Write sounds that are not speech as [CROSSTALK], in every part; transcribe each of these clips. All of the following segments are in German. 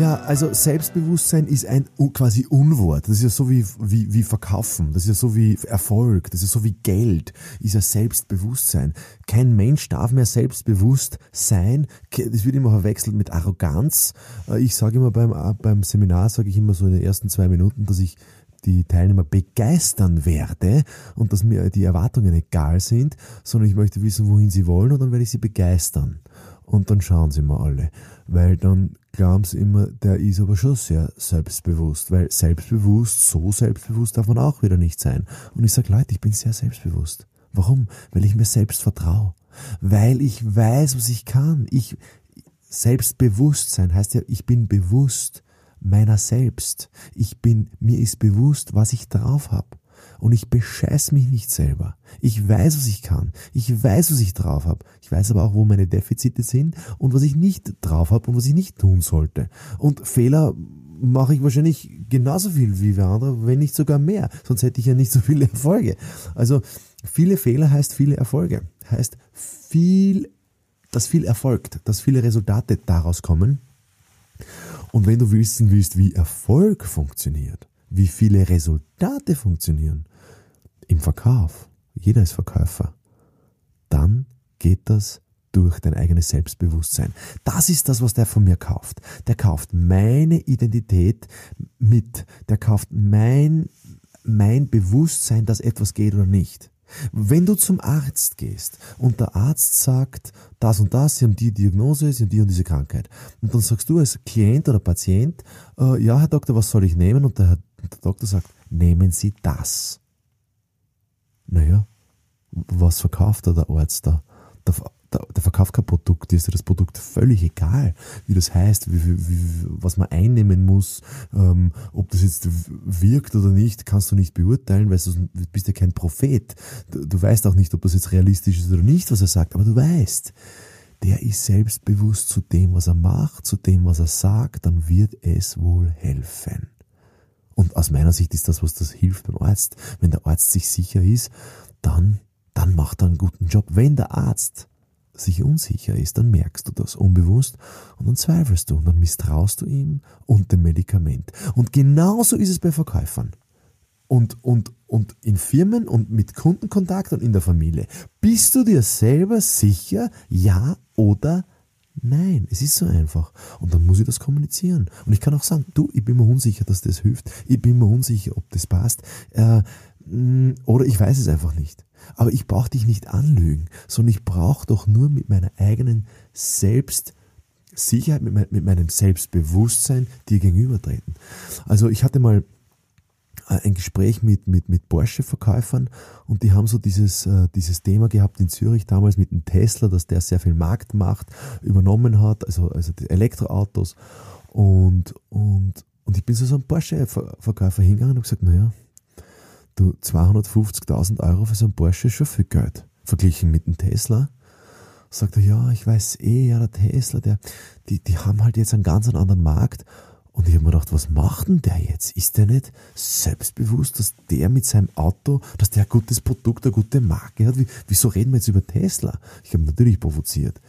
Ja, also Selbstbewusstsein ist ein quasi Unwort. Das ist ja so wie, wie, wie Verkaufen, das ist ja so wie Erfolg, das ist so wie Geld, ist ja Selbstbewusstsein. Kein Mensch darf mehr selbstbewusst sein. Das wird immer verwechselt mit Arroganz. Äh, ich sage immer beim, äh, beim Seminar, sage ich immer so in den ersten zwei Minuten, dass ich die Teilnehmer begeistern werde und dass mir die Erwartungen egal sind, sondern ich möchte wissen, wohin sie wollen und dann werde ich sie begeistern. Und dann schauen sie mal alle, weil dann glauben sie immer, der ist aber schon sehr selbstbewusst, weil selbstbewusst, so selbstbewusst darf man auch wieder nicht sein. Und ich sage, Leute, ich bin sehr selbstbewusst. Warum? Weil ich mir selbst vertraue. Weil ich weiß, was ich kann. Ich, Selbstbewusstsein heißt ja, ich bin bewusst meiner selbst. Ich bin, mir ist bewusst, was ich drauf habe und ich bescheiß mich nicht selber. Ich weiß, was ich kann. Ich weiß, was ich drauf habe. Ich weiß aber auch, wo meine Defizite sind und was ich nicht drauf habe und was ich nicht tun sollte. Und Fehler mache ich wahrscheinlich genauso viel wie wir andere, wenn nicht sogar mehr. Sonst hätte ich ja nicht so viele Erfolge. Also viele Fehler heißt viele Erfolge. Heißt viel, dass viel erfolgt, dass viele Resultate daraus kommen. Und wenn du wissen willst, wie Erfolg funktioniert, wie viele Resultate funktionieren im Verkauf, jeder ist Verkäufer, dann geht das durch dein eigenes Selbstbewusstsein. Das ist das, was der von mir kauft. Der kauft meine Identität mit, der kauft mein, mein Bewusstsein, dass etwas geht oder nicht. Wenn du zum Arzt gehst und der Arzt sagt, das und das, sie haben die Diagnose, sie haben die und diese Krankheit. Und dann sagst du als Klient oder Patient, äh, ja, Herr Doktor, was soll ich nehmen? Und der, der Doktor sagt, nehmen Sie das. Naja, was verkauft da der Arzt da? Der, der, der verkauft kein Produkt, ist ja das Produkt völlig egal, wie das heißt, wie, wie, was man einnehmen muss, ähm, ob das jetzt wirkt oder nicht, kannst du nicht beurteilen, weil du bist ja kein Prophet. Du, du weißt auch nicht, ob das jetzt realistisch ist oder nicht, was er sagt, aber du weißt, der ist selbstbewusst zu dem, was er macht, zu dem, was er sagt, dann wird es wohl helfen. Und aus meiner Sicht ist das, was das hilft beim Arzt. Wenn der Arzt sich sicher ist, dann, dann macht er einen guten Job. Wenn der Arzt sich unsicher ist, dann merkst du das unbewusst und dann zweifelst du und dann misstraust du ihm und dem Medikament. Und genauso ist es bei Verkäufern. Und, und, und in Firmen und mit Kundenkontakt und in der Familie. Bist du dir selber sicher, ja oder nein? Es ist so einfach. Und dann muss ich das kommunizieren. Und ich kann auch sagen, du, ich bin mir unsicher, dass das hilft. Ich bin mir unsicher, ob das passt. Äh, mm, oder ich weiß es einfach nicht. Aber ich brauche dich nicht anlügen, sondern ich brauche doch nur mit meiner eigenen Selbstsicherheit, mit, mein, mit meinem Selbstbewusstsein dir gegenübertreten. Also ich hatte mal ein Gespräch mit, mit, mit Porsche-Verkäufern und die haben so dieses, äh, dieses Thema gehabt in Zürich damals mit dem Tesla, dass der sehr viel Marktmacht übernommen hat, also, also die Elektroautos. Und, und, und ich bin so, so ein Porsche-Verkäufer hingegangen und habe gesagt, naja, du 250.000 Euro für so einen Porsche ist schon viel Geld. Verglichen mit dem Tesla. Sagt er, ja, ich weiß eh, ja, der Tesla, der, die, die haben halt jetzt einen ganz anderen Markt. Und ich habe mir gedacht, was macht denn der jetzt? Ist der nicht selbstbewusst, dass der mit seinem Auto, dass der ein gutes Produkt, eine gute Marke hat? Wie, wieso reden wir jetzt über Tesla? Ich habe natürlich provoziert.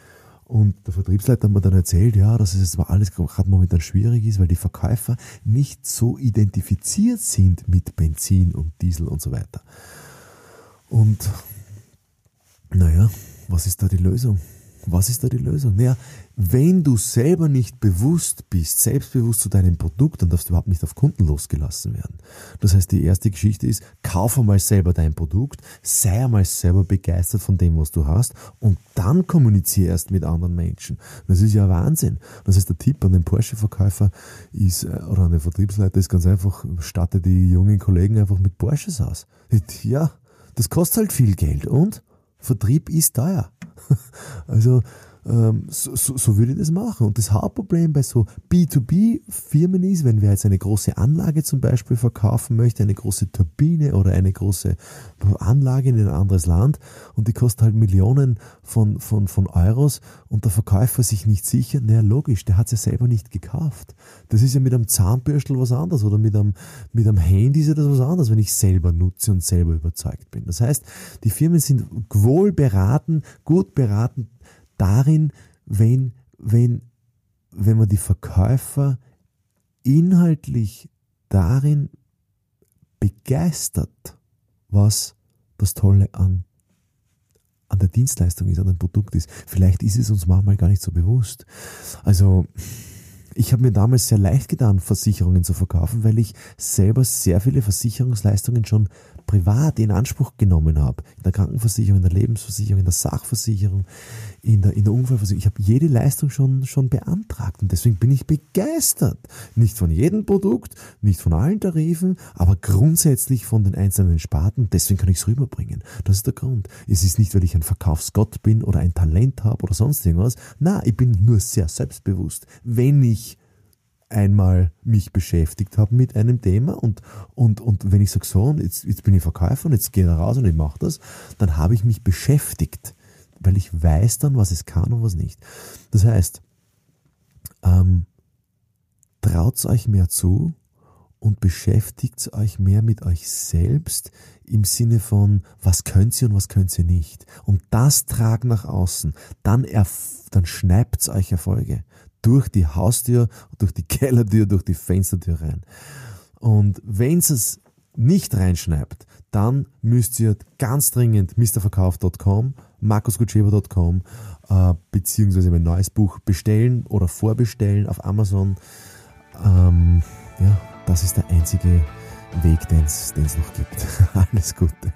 Und der Vertriebsleiter hat mir dann erzählt, ja, dass es zwar alles gerade momentan schwierig ist, weil die Verkäufer nicht so identifiziert sind mit Benzin und Diesel und so weiter. Und naja, was ist da die Lösung? Was ist da die Lösung? Naja, wenn du selber nicht bewusst bist, selbstbewusst zu deinem Produkt, dann darfst du überhaupt nicht auf Kunden losgelassen werden. Das heißt, die erste Geschichte ist, kauf einmal selber dein Produkt, sei einmal selber begeistert von dem, was du hast und dann kommuniziere erst mit anderen Menschen. Das ist ja Wahnsinn. Das heißt, der Tipp an den Porsche-Verkäufer ist, äh, oder an den Vertriebsleiter ist ganz einfach, statte die jungen Kollegen einfach mit Porsches aus. Ja, das kostet halt viel Geld und Vertrieb ist teuer. [LAUGHS] Also ähm, so, so, so würde ich das machen. Und das Hauptproblem bei so B2B-Firmen ist, wenn wer jetzt eine große Anlage zum Beispiel verkaufen möchte, eine große Turbine oder eine große Anlage in ein anderes Land und die kostet halt Millionen von, von, von Euros und der Verkäufer sich nicht sicher, naja logisch, der hat es ja selber nicht gekauft. Das ist ja mit einem Zahnbürstel was anderes oder mit einem, mit einem Handy ist ja das was anderes, wenn ich selber nutze und selber überzeugt bin. Das heißt, die Firmen sind wohl beraten, gut beraten, darin, wenn, wenn, wenn man die Verkäufer inhaltlich darin begeistert, was das Tolle an, an der Dienstleistung ist, an dem Produkt ist. Vielleicht ist es uns manchmal gar nicht so bewusst. Also, ich habe mir damals sehr leicht getan, Versicherungen zu verkaufen, weil ich selber sehr viele Versicherungsleistungen schon privat in Anspruch genommen habe. In der Krankenversicherung, in der Lebensversicherung, in der Sachversicherung, in der, in der Unfallversicherung. Ich habe jede Leistung schon, schon beantragt und deswegen bin ich begeistert. Nicht von jedem Produkt, nicht von allen Tarifen, aber grundsätzlich von den einzelnen Sparten. Deswegen kann ich es rüberbringen. Das ist der Grund. Es ist nicht, weil ich ein Verkaufsgott bin oder ein Talent habe oder sonst irgendwas. Na, ich bin nur sehr selbstbewusst. Wenn ich einmal mich beschäftigt habe mit einem Thema und, und, und wenn ich sage, so, jetzt, jetzt bin ich Verkäufer und jetzt gehe ich raus und ich mache das, dann habe ich mich beschäftigt, weil ich weiß dann, was es kann und was nicht. Das heißt, ähm, traut euch mehr zu und beschäftigt euch mehr mit euch selbst im Sinne von, was könnt ihr und was könnt ihr nicht. Und das tragt nach außen. Dann, dann schneibt euch Erfolge durch die Haustür, durch die [LAUGHS] Kellertür, durch die Fenstertür rein. Und wenn es nicht reinschneibt, dann müsst ihr ganz dringend mrverkauf.com, markusgutscheber.com äh, beziehungsweise mein neues Buch bestellen oder vorbestellen auf Amazon. Ähm, ja, das ist der einzige Weg, den es noch gibt. [LAUGHS] Alles Gute.